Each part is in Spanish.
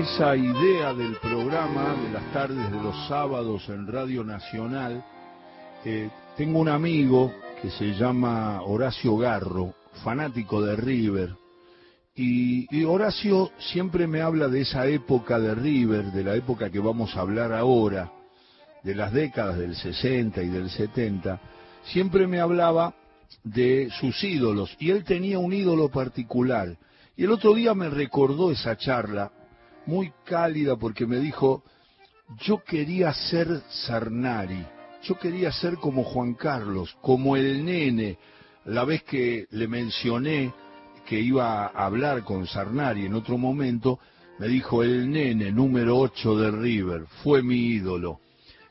esa idea del programa de las tardes de los sábados en Radio Nacional, eh, tengo un amigo que se llama Horacio Garro, fanático de River, y, Horacio siempre me habla de esa época de River, de la época que vamos a hablar ahora, de las décadas del 60 y del 70, siempre me hablaba de sus ídolos, y él tenía un ídolo particular. Y el otro día me recordó esa charla muy cálida porque me dijo, yo quería ser Sarnari, yo quería ser como Juan Carlos, como el nene, la vez que le mencioné que iba a hablar con Sarnari en otro momento, me dijo, el nene número 8 de River, fue mi ídolo.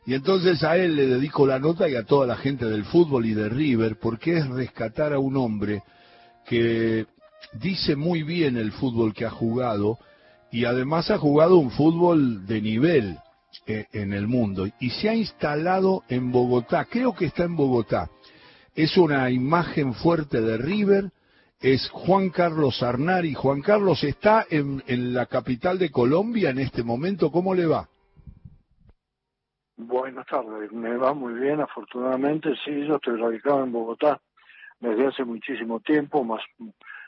Y entonces a él le dedico la nota y a toda la gente del fútbol y de River, porque es rescatar a un hombre que dice muy bien el fútbol que ha jugado, y además ha jugado un fútbol de nivel eh, en el mundo y se ha instalado en Bogotá, creo que está en Bogotá. Es una imagen fuerte de River, es Juan Carlos Arnari. Juan Carlos está en, en la capital de Colombia en este momento, ¿cómo le va? Buenas tardes, me va muy bien, afortunadamente, sí, yo estoy radicado en Bogotá desde hace muchísimo tiempo, más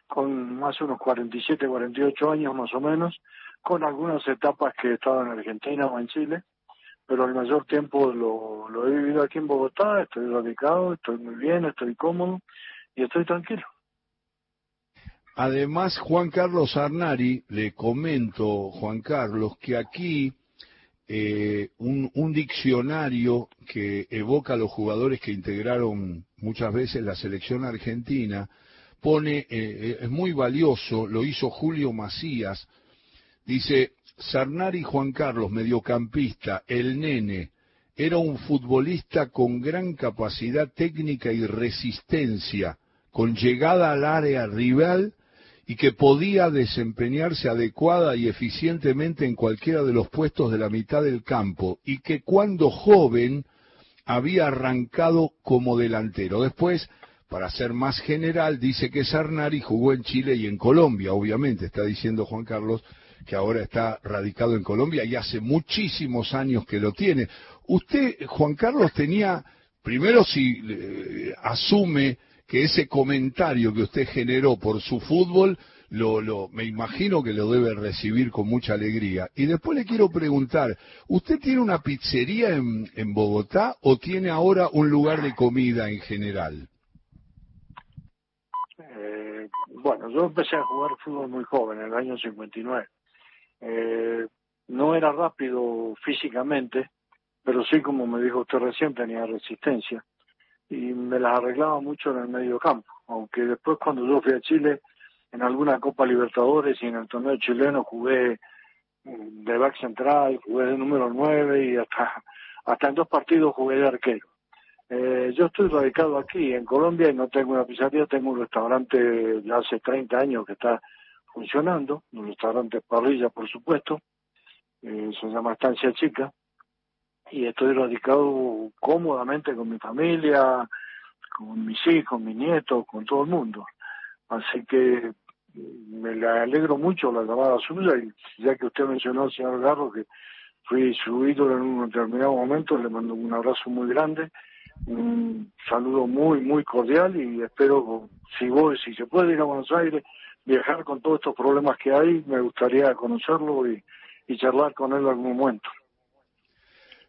con más unos 47, 48 años más o menos, con algunas etapas que he estado en Argentina o en Chile, pero el mayor tiempo lo, lo he vivido aquí en Bogotá, estoy radicado, estoy muy bien, estoy cómodo y estoy tranquilo. Además, Juan Carlos Arnari, le comento, Juan Carlos, que aquí eh, un, un, diccionario que evoca a los jugadores que integraron muchas veces la selección argentina, pone, eh, eh, es muy valioso, lo hizo Julio Macías, dice, Sarnari Juan Carlos, mediocampista, el nene, era un futbolista con gran capacidad técnica y resistencia, con llegada al área rival y que podía desempeñarse adecuada y eficientemente en cualquiera de los puestos de la mitad del campo y que cuando joven había arrancado como delantero. Después para ser más general, dice que Sarnari jugó en Chile y en Colombia, obviamente, está diciendo Juan Carlos que ahora está radicado en Colombia y hace muchísimos años que lo tiene. Usted, Juan Carlos, tenía, primero si eh, asume que ese comentario que usted generó por su fútbol, lo, me imagino que lo debe recibir con mucha alegría. Y después le quiero preguntar, ¿usted tiene una pizzería en, Bogotá o tiene ahora un lugar de comida en general? Bueno, yo empecé a jugar fútbol muy joven, en el año 59. Eh, no era rápido físicamente, pero sí, como me dijo usted recién, tenía resistencia. Y me las arreglaba mucho en el medio campo. Aunque después, cuando yo fui a Chile, en alguna Copa Libertadores y en el torneo chileno jugué mm, de back central, jugué de número 9 y hasta, hasta en dos partidos jugué de arquero. Eh, yo estoy radicado aquí en Colombia y no tengo una pizzería, tengo un restaurante ya hace 30 años que está funcionando, un restaurante parrilla, por supuesto, eh, se llama Estancia Chica, y estoy radicado cómodamente con mi familia, con mis hijos, mis nietos, con todo el mundo. Así que me le alegro mucho la llamada suya y ya que usted mencionó, señor Garro, que fui su ídolo en un determinado momento, le mando un abrazo muy grande un saludo muy, muy cordial y espero, si vos, si se puede ir a Buenos Aires, viajar con todos estos problemas que hay, me gustaría conocerlo y, charlar con él en algún momento.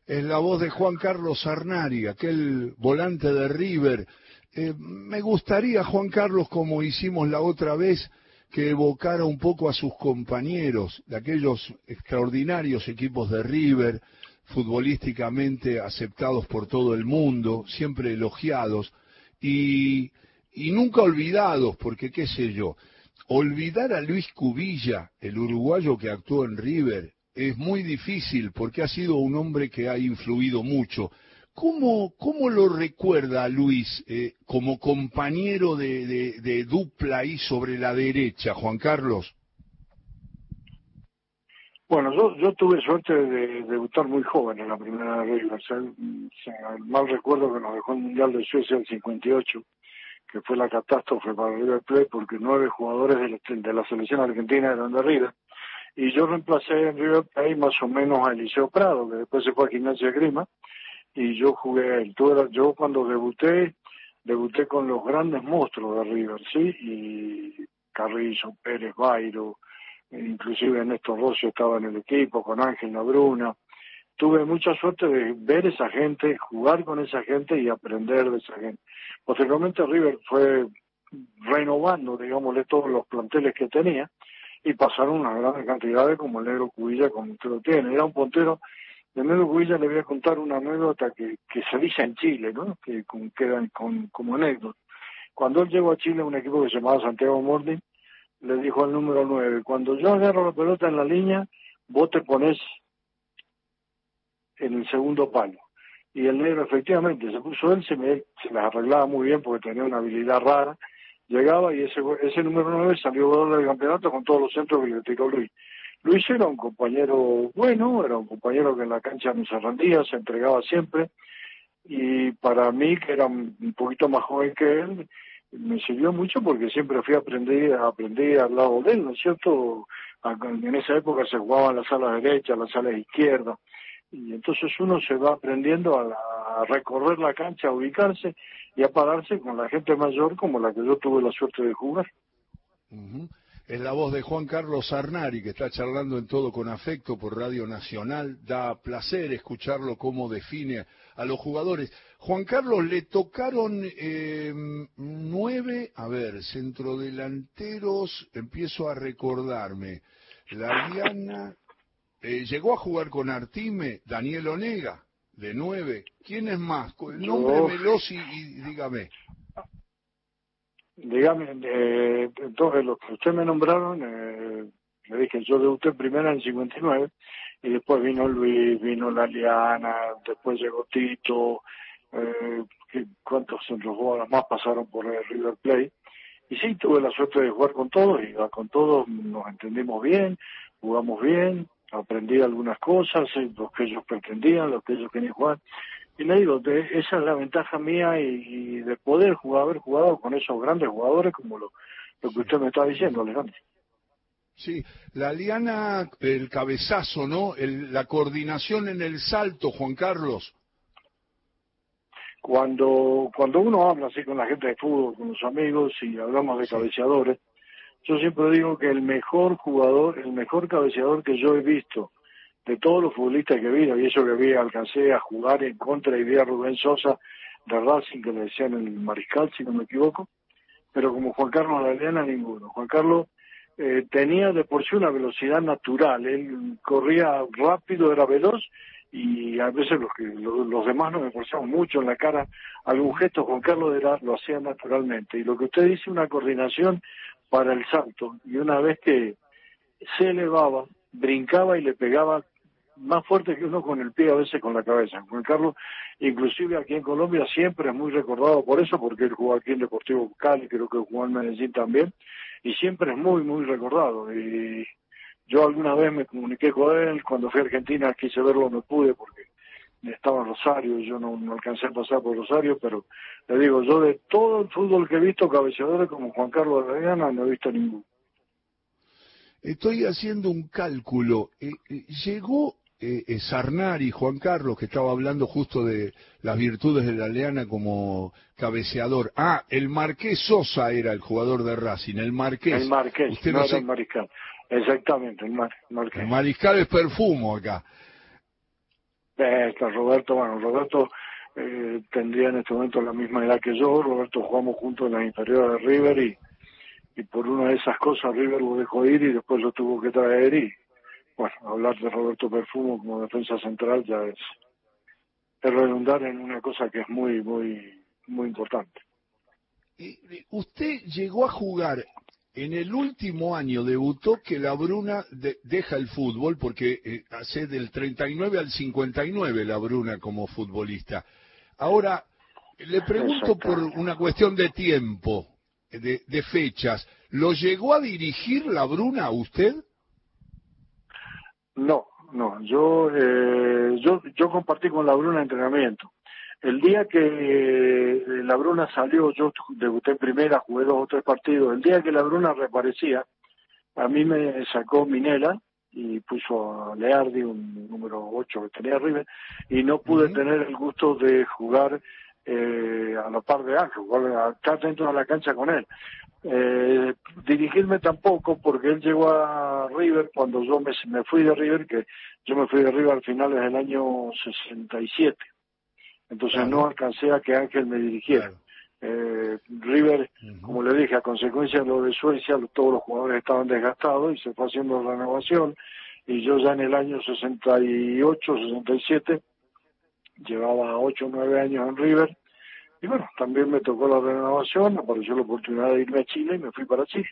Es la voz de Juan Carlos Arnari, aquel volante de River. Eh, me gustaría, Juan Carlos, como hicimos la otra vez, que evocara un poco a sus compañeros de aquellos extraordinarios equipos de River, futbolísticamente aceptados por todo el mundo, siempre elogiados y, y nunca olvidados, porque qué sé yo, olvidar a Luis Cubilla, el uruguayo que actuó en River, es muy difícil porque ha sido un hombre que ha influido mucho. ¿Cómo, cómo lo recuerda Luis eh, como compañero de, de, dupla ahí sobre la derecha, Juan Carlos? Bueno, yo, yo tuve suerte de debutar muy joven en la primera regla. mal recuerdo que nos dejó el Mundial de Suecia el 58, que fue la catástrofe para River Plate porque nueve jugadores de la, selección argentina eran de River. y yo reemplacé en River Plate más o menos a Eliseo Prado, que después se fue a Gimnasia de Grima, y yo jugué a él. yo cuando debuté, debuté con los grandes monstruos de River, ¿sí? Y Carrizo, Pérez, Bairo, inclusive Néstor Rosso estaba en el equipo, con Ángel Labruna. Tuve mucha suerte de ver esa gente, jugar con esa gente y aprender de esa gente. Posteriormente River fue renovando, digámosle, todos los planteles que tenía y pasaron una gran cantidad como el negro Cubilla, como usted lo tiene. Era un puntero, de negro Cubilla le voy a contar una anécdota que, se dice en Chile, ¿no? que queda con, como anécdota. Cuando él llegó a Chile, un equipo que se llamaba Santiago Morning, le dijo al número 9, cuando yo agarro la pelota en la línea, vos te pones en el segundo palo. Y el negro efectivamente se puso él, se, me, las arreglaba muy bien porque tenía una habilidad rara, llegaba y ese, ese número 9 salió ganador del campeonato con todos los centros que le tiró Luis. Luis era un compañero bueno, era un compañero que en la cancha no se rendía, se entregaba siempre, y para mí, que era un poquito más joven que él, me sirvió mucho porque siempre fui a aprender, aprendí al lado de él, ¿no es cierto? En esa época se jugaban las salas derechas, las salas izquierdas, y entonces uno se va aprendiendo a, recorrer la cancha, a ubicarse y a pararse con la gente mayor como la que yo tuve la suerte de jugar. Es la voz de Juan Carlos Arnari, que está charlando en todo con afecto por Radio Nacional. Da placer escucharlo cómo define a los jugadores. Juan Carlos, le tocaron eh, nueve, a ver, centrodelanteros, empiezo a recordarme. La Diana, eh, llegó a jugar con Artime, Daniel Onega, de nueve. ¿Quién es más? El nombre Melosi y dígame. Dígame, eh, entonces los que usted me nombraron, eh, le dije, yo debuté primero en el 59 y después vino Luis, vino Laliana, después llegó Tito, eh, cuántos centros más pasaron por el River Plate. Y sí, tuve la suerte de jugar con todos y con todos nos entendimos bien, jugamos bien, aprendí algunas cosas, eh, los que ellos pretendían, los que ellos querían jugar. Y le digo, esa es la ventaja mía y, de poder jugar, haber jugado con esos grandes jugadores como lo, que usted me está diciendo, Alejandro. Sí, la liana, el cabezazo, ¿no? la coordinación en el salto, Juan Carlos. Cuando, cuando uno habla así con la gente de fútbol, con los amigos y hablamos de cabeceadores, yo siempre digo que el mejor jugador, el mejor cabeceador que yo he visto de todos los futbolistas que vi, y eso que vi, alcancé a jugar en contra y vi a Rubén Sosa de Racing, que le decían el mariscal, si no me equivoco, pero como Juan Carlos Galeana, ninguno. Juan Carlos eh, tenía de por sí una velocidad natural, él corría rápido, era veloz, y a veces los, que, los, demás nos esforzamos mucho en la cara, algún gesto Juan Carlos era, lo hacía naturalmente. Y lo que usted dice, una coordinación para el salto, y una vez que se elevaba, brincaba y le pegaba más fuerte que uno con el pie, a veces con la cabeza. Juan Carlos, inclusive aquí en Colombia, siempre es muy recordado por eso, porque él jugó aquí en Deportivo Cali, creo que jugó en Medellín también, y siempre es muy, muy recordado. Y yo alguna vez me comuniqué con él, cuando fui a Argentina quise verlo, no pude porque estaba en Rosario, yo no, alcancé a pasar por Rosario, pero le digo, yo de todo el fútbol que he visto, cabeceadores como Juan Carlos Arellana, no he visto ninguno. Estoy haciendo un cálculo. Eh, eh, llegó eh, eh, Sarnari, Juan Carlos, que estaba hablando justo de las virtudes de la Leana como cabeceador. Ah, el Marqués Sosa era el jugador de Racing, el Marqués. El Marqués, Usted no, el Mariscal. Exactamente, el, Marqués. El Mariscal es perfumo acá. Eh, Roberto, bueno, Roberto eh, tendría en este momento la misma edad que yo. Roberto jugamos juntos en la inferior de River y, por una de esas cosas River lo dejó ir y después lo tuvo que traer y bueno, hablar de Roberto Perfumo como defensa central ya es, redundar en una cosa que es muy, muy, muy importante. Usted llegó a jugar en el último año, debutó que la Bruna deja el fútbol porque eh, hace del 39 al 59 la Bruna como futbolista. Ahora, le pregunto por una cuestión de tiempo, de, de fechas, ¿lo llegó a dirigir la Bruna a usted? No, no. Yo, eh, yo, yo compartí con la Bruna entrenamiento. El día que eh, la Bruna salió, yo debuté en primera, jugué dos o tres partidos. El día que la Bruna reaparecía, a mí me sacó Minela y puso a Leardi, un número 8 que tenía River, y no pude tener el gusto de jugar eh, a la par de Ángel, estar dentro de la cancha con él. Eh, dirigirme tampoco porque él llegó a River cuando yo me, me fui de River, que yo me fui de River al finales del año 67. Entonces no alcancé a que Ángel me dirigiera. Eh, River, como le dije, a consecuencia de lo de Suecia, todos los jugadores estaban desgastados y se fue haciendo la renovación. Y yo ya en el año 68, 67, llevaba 8 o 9 años en River. Y bueno, también me tocó la renovación, apareció la oportunidad de irme a Chile y me fui para Chile.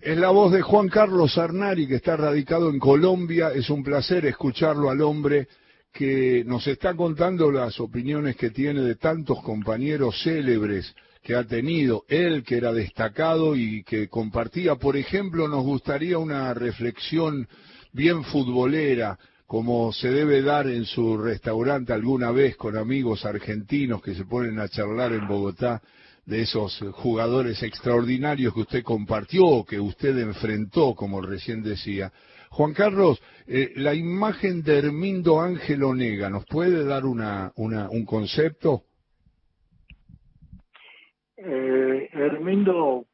Es la voz de Juan Carlos Arnari, que está radicado en Colombia. Es un placer escucharlo al hombre que nos está contando las opiniones que tiene de tantos compañeros célebres que ha tenido, él que era destacado y que compartía, por ejemplo, nos gustaría una reflexión bien futbolera, como se debe dar en su restaurante alguna vez con amigos argentinos que se ponen a charlar en Bogotá de esos jugadores extraordinarios que usted compartió, que usted enfrentó, como recién decía. Juan Carlos, eh, la imagen de Hermindo Ángel Onega, ¿nos puede dar una, un concepto? Eh, Hermindo,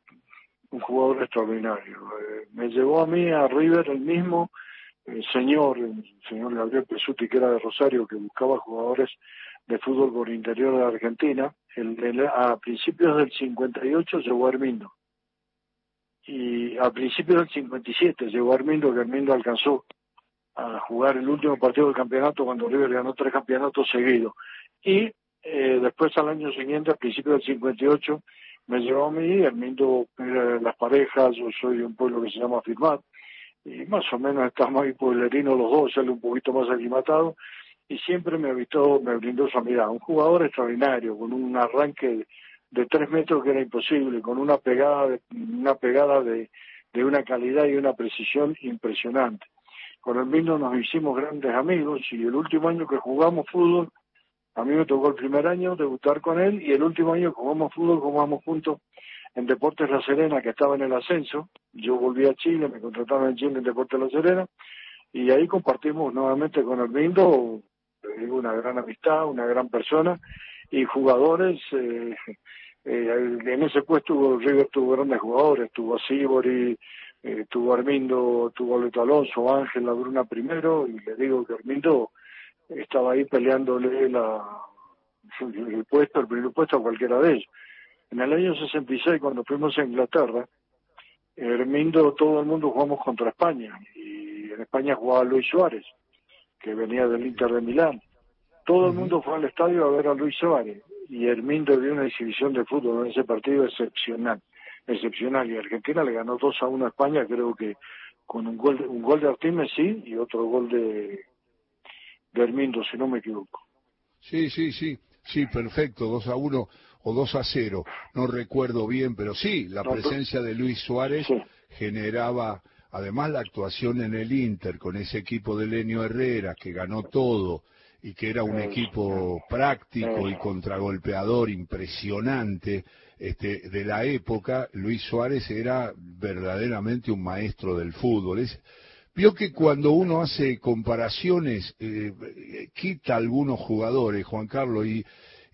un jugador extraordinario. Eh, me llevó a mí a River el mismo señor, el señor Gabriel Pesuti, que era de Rosario, que buscaba jugadores de fútbol por interior de Argentina. El, a principios del 58 llegó a Hermindo y a principios del 57 llegó Armindo, que Armindo alcanzó a jugar el último partido del campeonato cuando River ganó tres campeonatos seguidos. Y eh, después al año siguiente, a principios del 58, me llevó a mí, Armindo era las parejas, yo soy de un pueblo que se llama Firmat, y más o menos estamos ahí pueblerinos los dos, sale un poquito más aclimatado, y siempre me, habitó, me brindó su amistad. Un jugador extraordinario, con un arranque de tres metros que era imposible, con una pegada, de, una pegada de, de una calidad y una precisión impresionante. Con el mismo nos hicimos grandes amigos y el último año que jugamos fútbol, a mí me tocó el primer año debutar con él y el último año jugamos fútbol jugamos juntos en Deportes La Serena que estaba en el ascenso. Yo volví a Chile, me contrataron en Chile en Deportes La Serena y ahí compartimos nuevamente con el Mindo una gran amistad, una gran persona y jugadores eh, eh, en ese puesto River tuvo grandes jugadores, tuvo Sibori, eh, tuvo Armindo, tuvo a Leto Alonso, Ángel, la Bruna primero, y le digo que Armindo estaba ahí peleándole la, el puesto, el primer puesto a cualquiera de ellos. En el año 66, cuando fuimos a Inglaterra, Hermindo, todo el mundo jugamos contra España, y en España jugaba Luis Suárez, que venía del Inter de Milán. Todo el mundo fue al estadio a ver a Luis Suárez, y Hermindo dio una exhibición de fútbol en ese partido excepcional, excepcional. Y Argentina le ganó 2 a 1 a España, creo que con un gol, un gol de Artime, sí, y otro gol de, de Hermindo, si no me equivoco. Sí, sí, sí, sí, perfecto, 2 a 1 o 2 a 0, no recuerdo bien, pero sí, la presencia de Luis Suárez generaba, además la actuación en el Inter con ese equipo de Lenio Herrera que ganó todo, y que era un equipo práctico y contragolpeador impresionante este, de la época, Luis Suárez era verdaderamente un maestro del fútbol. Es, vio que cuando uno hace comparaciones, eh, quita algunos jugadores, Juan Carlos, y,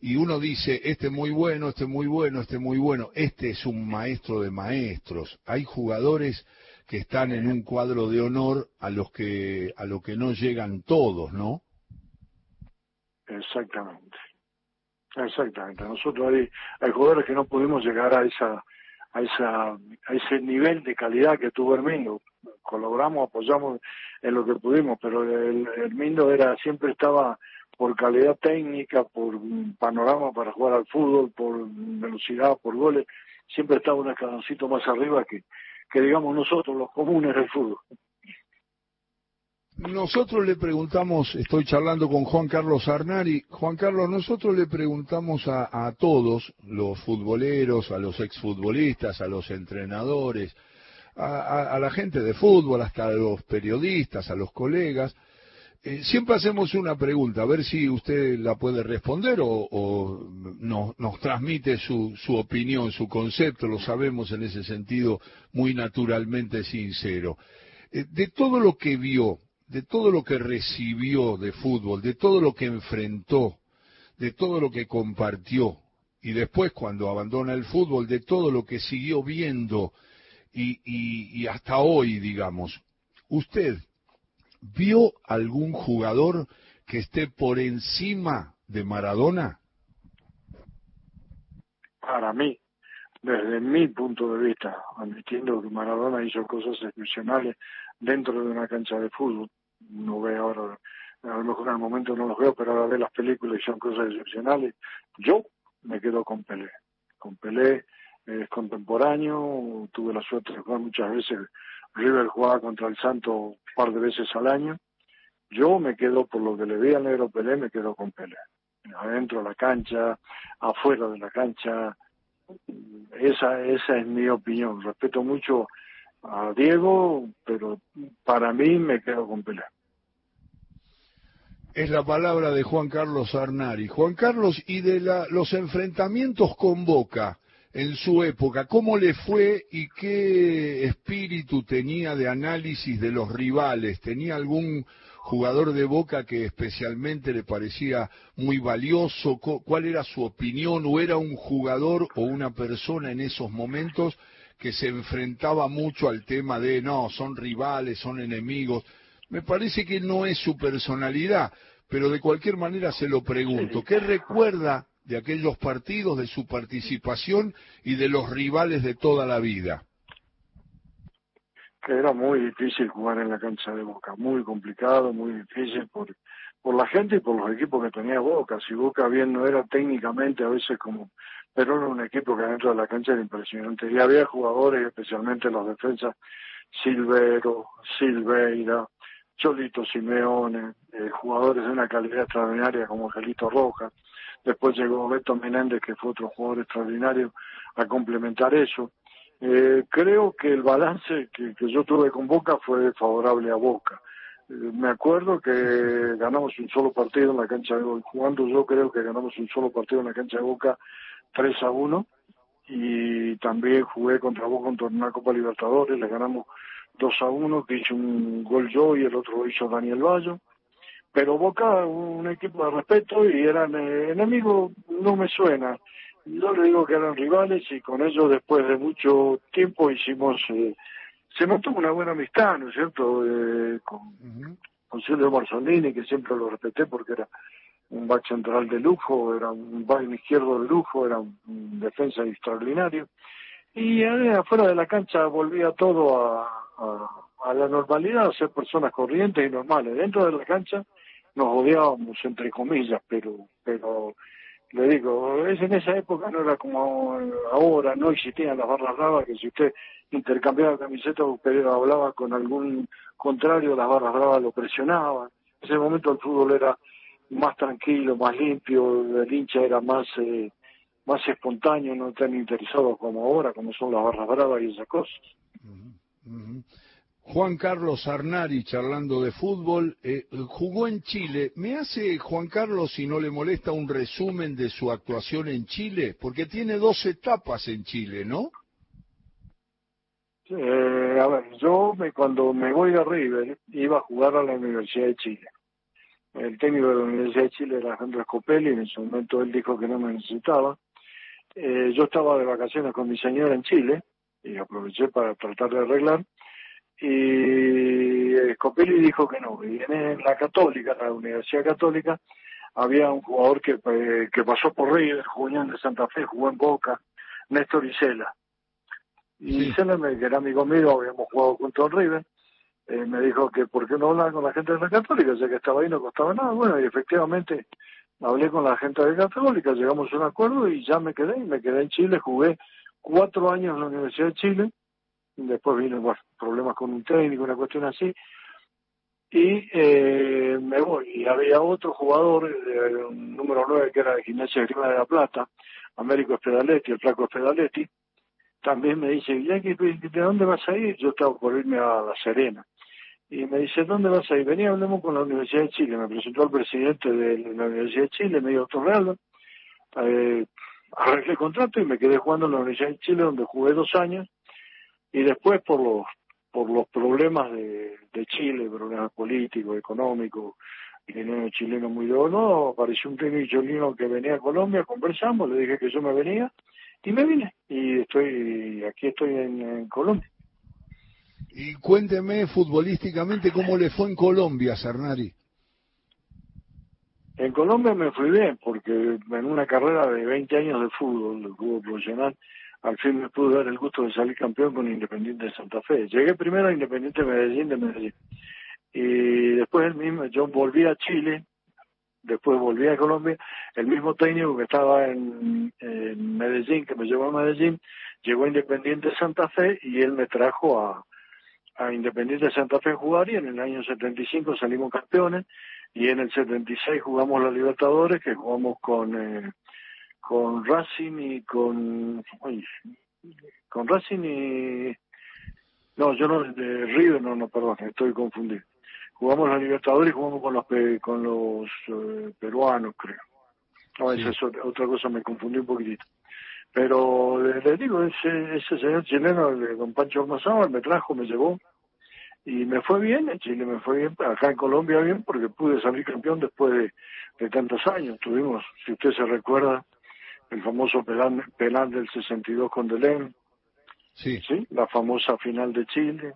y uno dice, este es muy bueno, este es muy bueno, este es muy bueno, este es un maestro de maestros. Hay jugadores que están en un cuadro de honor a los que, a lo que no llegan todos, ¿no? Exactamente. Exactamente. Nosotros hay, hay jugadores que no pudimos llegar a esa a esa a ese nivel de calidad que tuvo Hermindo. Colaboramos, apoyamos en lo que pudimos, pero el Hermindo era siempre estaba por calidad técnica, por panorama para jugar al fútbol, por velocidad, por goles, siempre estaba un escaloncito más arriba que, que digamos nosotros, los comunes del fútbol. Nosotros le preguntamos, estoy charlando con Juan Carlos Arnari, Juan Carlos, nosotros le preguntamos a, todos, los futboleros, a los exfutbolistas, a los entrenadores, a, la gente de fútbol, hasta a los periodistas, a los colegas, eh, siempre hacemos una pregunta, a ver si usted la puede responder o, nos transmite su, opinión, su concepto, lo sabemos en ese sentido muy naturalmente sincero. Eh, de todo lo que vio, de todo lo que recibió de fútbol, de todo lo que enfrentó, de todo lo que compartió, y después cuando abandona el fútbol, de todo lo que siguió viendo y, hasta hoy, digamos, ¿usted vio algún jugador que esté por encima de Maradona? Para mí, desde mi punto de vista, admitiendo que Maradona hizo cosas excepcionales dentro de una cancha de fútbol, no ve ahora, a lo mejor en el momento no los veo, pero ahora ve las películas y son cosas excepcionales, yo me quedo con Pelé. Con Pelé es contemporáneo, tuve la suerte de jugar muchas veces, River jugaba contra el Santo un par de veces al año, yo me quedo por lo que le vi al negro Pelé, me quedo con Pelé. Adentro de la cancha, afuera de la cancha, esa, esa es mi opinión. Respeto mucho a Diego, pero para mí me quedo con Pelé. Es la palabra de Juan Carlos Arnari. Juan Carlos, y de la, los enfrentamientos con Boca en su época, ¿cómo le fue y qué espíritu tenía de análisis de los rivales? ¿Tenía algún jugador de Boca que especialmente le parecía muy valioso? ¿Cuál era su opinión? ¿O era un jugador o una persona en esos momentos que se enfrentaba mucho al tema de, no, son rivales, son enemigos? Me parece que no es su personalidad, pero de cualquier manera se lo pregunto. ¿Qué recuerda de aquellos partidos, de su participación y de los rivales de toda la vida? que era muy difícil jugar en la cancha de Boca, muy complicado, muy difícil por, por la gente y por los equipos que tenía Boca. Si Boca bien no era técnicamente a veces como, pero era un equipo que dentro de la cancha era impresionante. Y había jugadores, especialmente los defensas, Silvero, Silveira, Cholito Simeone, eh, jugadores de una calidad extraordinaria como Angelito Rojas. Después llegó Beto Menéndez, que fue otro jugador extraordinario, a complementar eso. Eh, creo que el balance que, yo tuve con Boca fue favorable a Boca. Eh, me acuerdo que ganamos un solo partido en la cancha de Boca. Jugando yo creo que ganamos un solo partido en la cancha de Boca 3 a 1. Y también jugué contra Boca en una Copa Libertadores. Le ganamos 2 a 1, que hizo un gol yo y el otro lo hizo Daniel Bayo. Pero Boca, un equipo de respeto y eran eh, enemigos, no me suena yo le digo que eran rivales y con ellos después de mucho tiempo hicimos, eh, se mantuvo una buena amistad, ¿no es cierto? Eh, con, Silvio Marzolini, que siempre lo respeté porque era un back central de lujo, era un back izquierdo de lujo, era un, defensa extraordinario. Y eh, afuera de la cancha volvía todo a, a, a, la normalidad, a ser personas corrientes y normales. Dentro de la cancha nos odiábamos, entre comillas, pero, pero le digo, es en esa época no era como ahora, no existían las barras bravas, que si usted intercambiaba camiseta o hablaba con algún contrario, las barras bravas lo presionaban. En ese momento el fútbol era más tranquilo, más limpio, el hincha era más eh, más espontáneo, no tan interesado como ahora, como son las barras bravas y esas cosas. Juan Carlos Arnari, charlando de fútbol, eh, jugó en Chile. ¿Me hace, Juan Carlos, si no le molesta, un resumen de su actuación en Chile? Porque tiene dos etapas en Chile, ¿no? Eh, a ver, yo me, cuando me voy a River iba a jugar a la Universidad de Chile. El técnico de la Universidad de Chile era Alejandro Scopelli, en ese momento él dijo que no me necesitaba. Eh, yo estaba de vacaciones con mi señora en Chile y aproveché para tratar de arreglar y Scopelli dijo que no. Y en la Católica, la Universidad Católica, había un jugador que, eh, que pasó por River, Julián de Santa Fe, jugó en Boca, Néstor Isela. Y Isela, que era amigo mío, habíamos jugado junto a River, eh, me dijo que por qué no hablaba con la gente de la Católica, ya que estaba ahí no costaba nada. Bueno, y efectivamente hablé con la gente de la Católica, llegamos a un acuerdo y ya me quedé, me quedé en Chile, jugué cuatro años en la Universidad de Chile, después vino problemas con un técnico, una cuestión así, y eh, me voy. Y había otro jugador, eh, número 9, que era de Gimnasia de de la Plata, Américo Espedaletti, el flaco Espedaletti, también me dice, ¿de dónde vas a ir? Yo estaba por irme a La Serena. Y me dice, ¿dónde vas a ir? Venía, hablemos con la Universidad de Chile. Me presentó al presidente de la Universidad de Chile, me dio otro regalo. Eh, arreglé contrato y me quedé jugando en la Universidad de Chile, donde jugué dos años y después por los por los problemas de, Chile, problemas políticos, económicos, el chileno muy de no, apareció un técnico chileno que venía a Colombia, conversamos, le dije que yo me venía y me vine y estoy aquí estoy en, Colombia. Y cuénteme futbolísticamente cómo le fue en Colombia, Cernari. En Colombia me fui bien, porque en una carrera de 20 años de fútbol, de fútbol profesional, al fin me pude dar el gusto de salir campeón con Independiente de Santa Fe. Llegué primero a Independiente Medellín de Medellín. Y después el mismo, yo volví a Chile, después volví a Colombia, el mismo técnico que estaba en, Medellín, que me llevó a Medellín, llegó a Independiente de Santa Fe y él me trajo a, a Independiente de Santa Fe a jugar y en el año 75 salimos campeones y en el 76 jugamos la Libertadores, que jugamos con... Eh, con Racing y con con Racing y no yo no de River no no perdón estoy confundido. Jugamos la Libertadores y jugamos con los con los eh, peruanos creo. No esa es otra, cosa me confundí un poquitito. Pero les, digo ese ese señor chileno el, don Pancho Ormazábal me trajo me llevó y me fue bien en Chile me fue bien acá en Colombia bien porque pude salir campeón después de, de tantos años tuvimos si usted se recuerda el famoso Pelán, Pelán del 62 con Delén, sí. sí, la famosa final de Chile.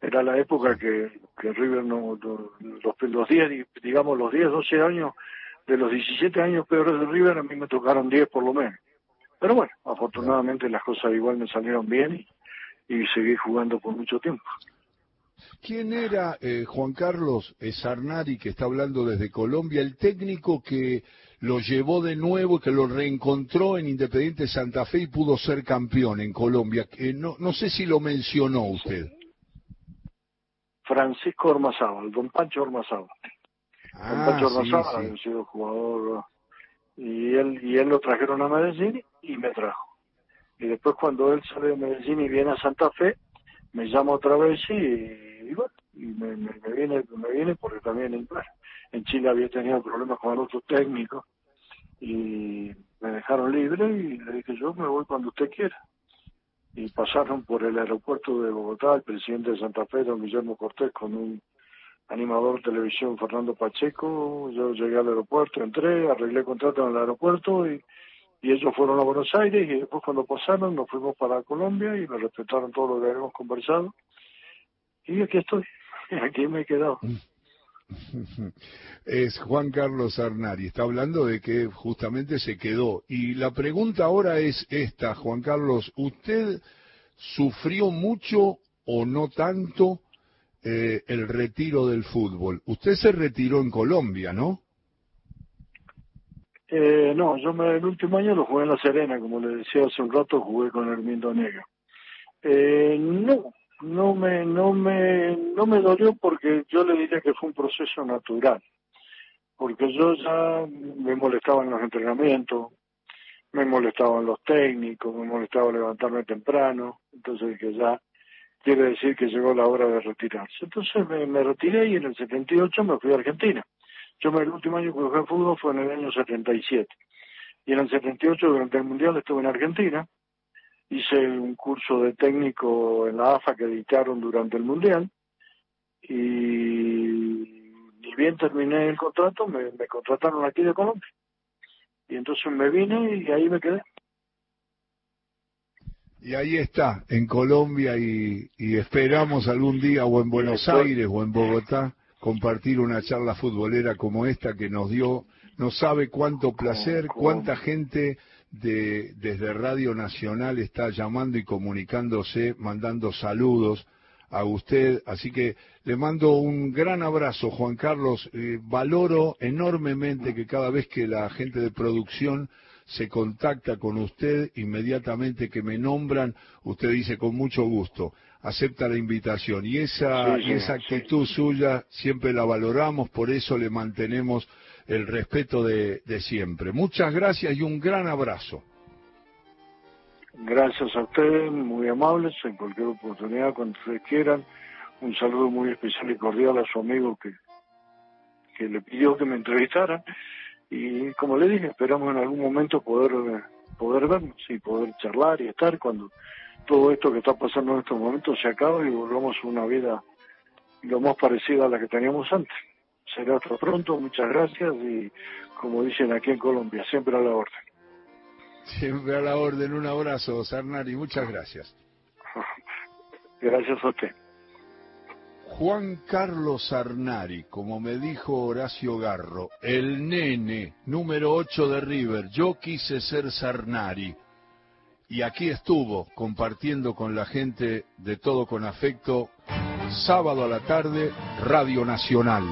Era la época que, que River no, los, los 10, digamos los 10, 12 años, de los 17 años peores de River, a mí me tocaron 10 por lo menos. Pero bueno, afortunadamente las cosas igual me salieron bien y, y seguí jugando por mucho tiempo. ¿Quién era eh, Juan Carlos Sarnari, que está hablando desde Colombia, el técnico que lo llevó de nuevo, que lo reencontró en Independiente Santa Fe y pudo ser campeón en Colombia. no, no sé si lo mencionó usted. Francisco Ormazábal, don Pancho Ormazábal. don ah, Pancho Ormazábal ha sido jugador y él y él lo trajeron a Medellín y me trajo. Y después cuando él sale de Medellín y viene a Santa Fe, me llama otra vez y, bueno, y me, viene me viene porque también en, en Chile había tenido problemas con el otro técnico y me dejaron libre y le dije yo me voy cuando usted quiera. Y pasaron por el aeropuerto de Bogotá el presidente de Santa Fe, don Guillermo Cortés, con un animador de televisión, Fernando Pacheco. Yo llegué al aeropuerto, entré, arreglé contrato en el aeropuerto y, y ellos fueron a Buenos Aires y después cuando pasaron nos fuimos para Colombia y me respetaron todo lo que habíamos conversado. Y aquí estoy, aquí me he quedado. Es Juan Carlos Arnari. Está hablando de que justamente se quedó. Y la pregunta ahora es esta, Juan Carlos, ¿usted sufrió mucho o no tanto eh, el retiro del fútbol? Usted se retiró en Colombia, ¿no? Eh, no, yo me, el último año lo jugué en La Serena, como le decía hace un rato, jugué con Hermindo Negro. Eh, no, no me no me no me dolió porque yo le diría que fue un proceso natural porque yo ya me molestaba en los entrenamientos me molestaban los técnicos me molestaba levantarme temprano entonces que ya quiere decir que llegó la hora de retirarse entonces me retiré y en el 78 me fui a Argentina yo el último año que jugué fútbol fue en el año 77 y en el 78 durante el mundial estuve en Argentina hice un curso de técnico en la AFA que editaron durante el Mundial y ni bien terminé el contrato, me, contrataron aquí de Colombia. Y entonces me vine y ahí me quedé. Y ahí está, en Colombia y, esperamos algún día o en Buenos Aires o en Bogotá compartir una charla futbolera como esta que nos dio, no sabe cuánto placer, cuánta gente de, desde Radio Nacional está llamando y comunicándose, mandando saludos a usted. Así que le mando un gran abrazo, Juan Carlos. Eh, valoro enormemente que cada vez que la gente de producción se contacta con usted, inmediatamente que me nombran, usted dice con mucho gusto, acepta la invitación. Y esa, y esa actitud suya siempre la valoramos, por eso le mantenemos el respeto de, siempre. Muchas gracias y un gran abrazo. Gracias a ustedes, muy amables, en cualquier oportunidad, cuando ustedes quieran. Un saludo muy especial y cordial a su amigo que, que le pidió que me entrevistara. Y como le dije, esperamos en algún momento poder, poder vernos y poder charlar y estar cuando, todo esto que está pasando en estos momentos se acabe y volvamos a una vida lo más parecida a la que teníamos antes. Será hasta pronto, muchas gracias y como dicen aquí en Colombia, siempre a la orden. Siempre a la orden, un abrazo, Sarnari, muchas gracias. Gracias a usted. Juan Carlos Sarnari, como me dijo Horacio Garro, el nene número 8 de River, yo quise ser Sarnari. Y aquí estuvo compartiendo con la gente de todo con afecto, sábado a la tarde, Radio Nacional.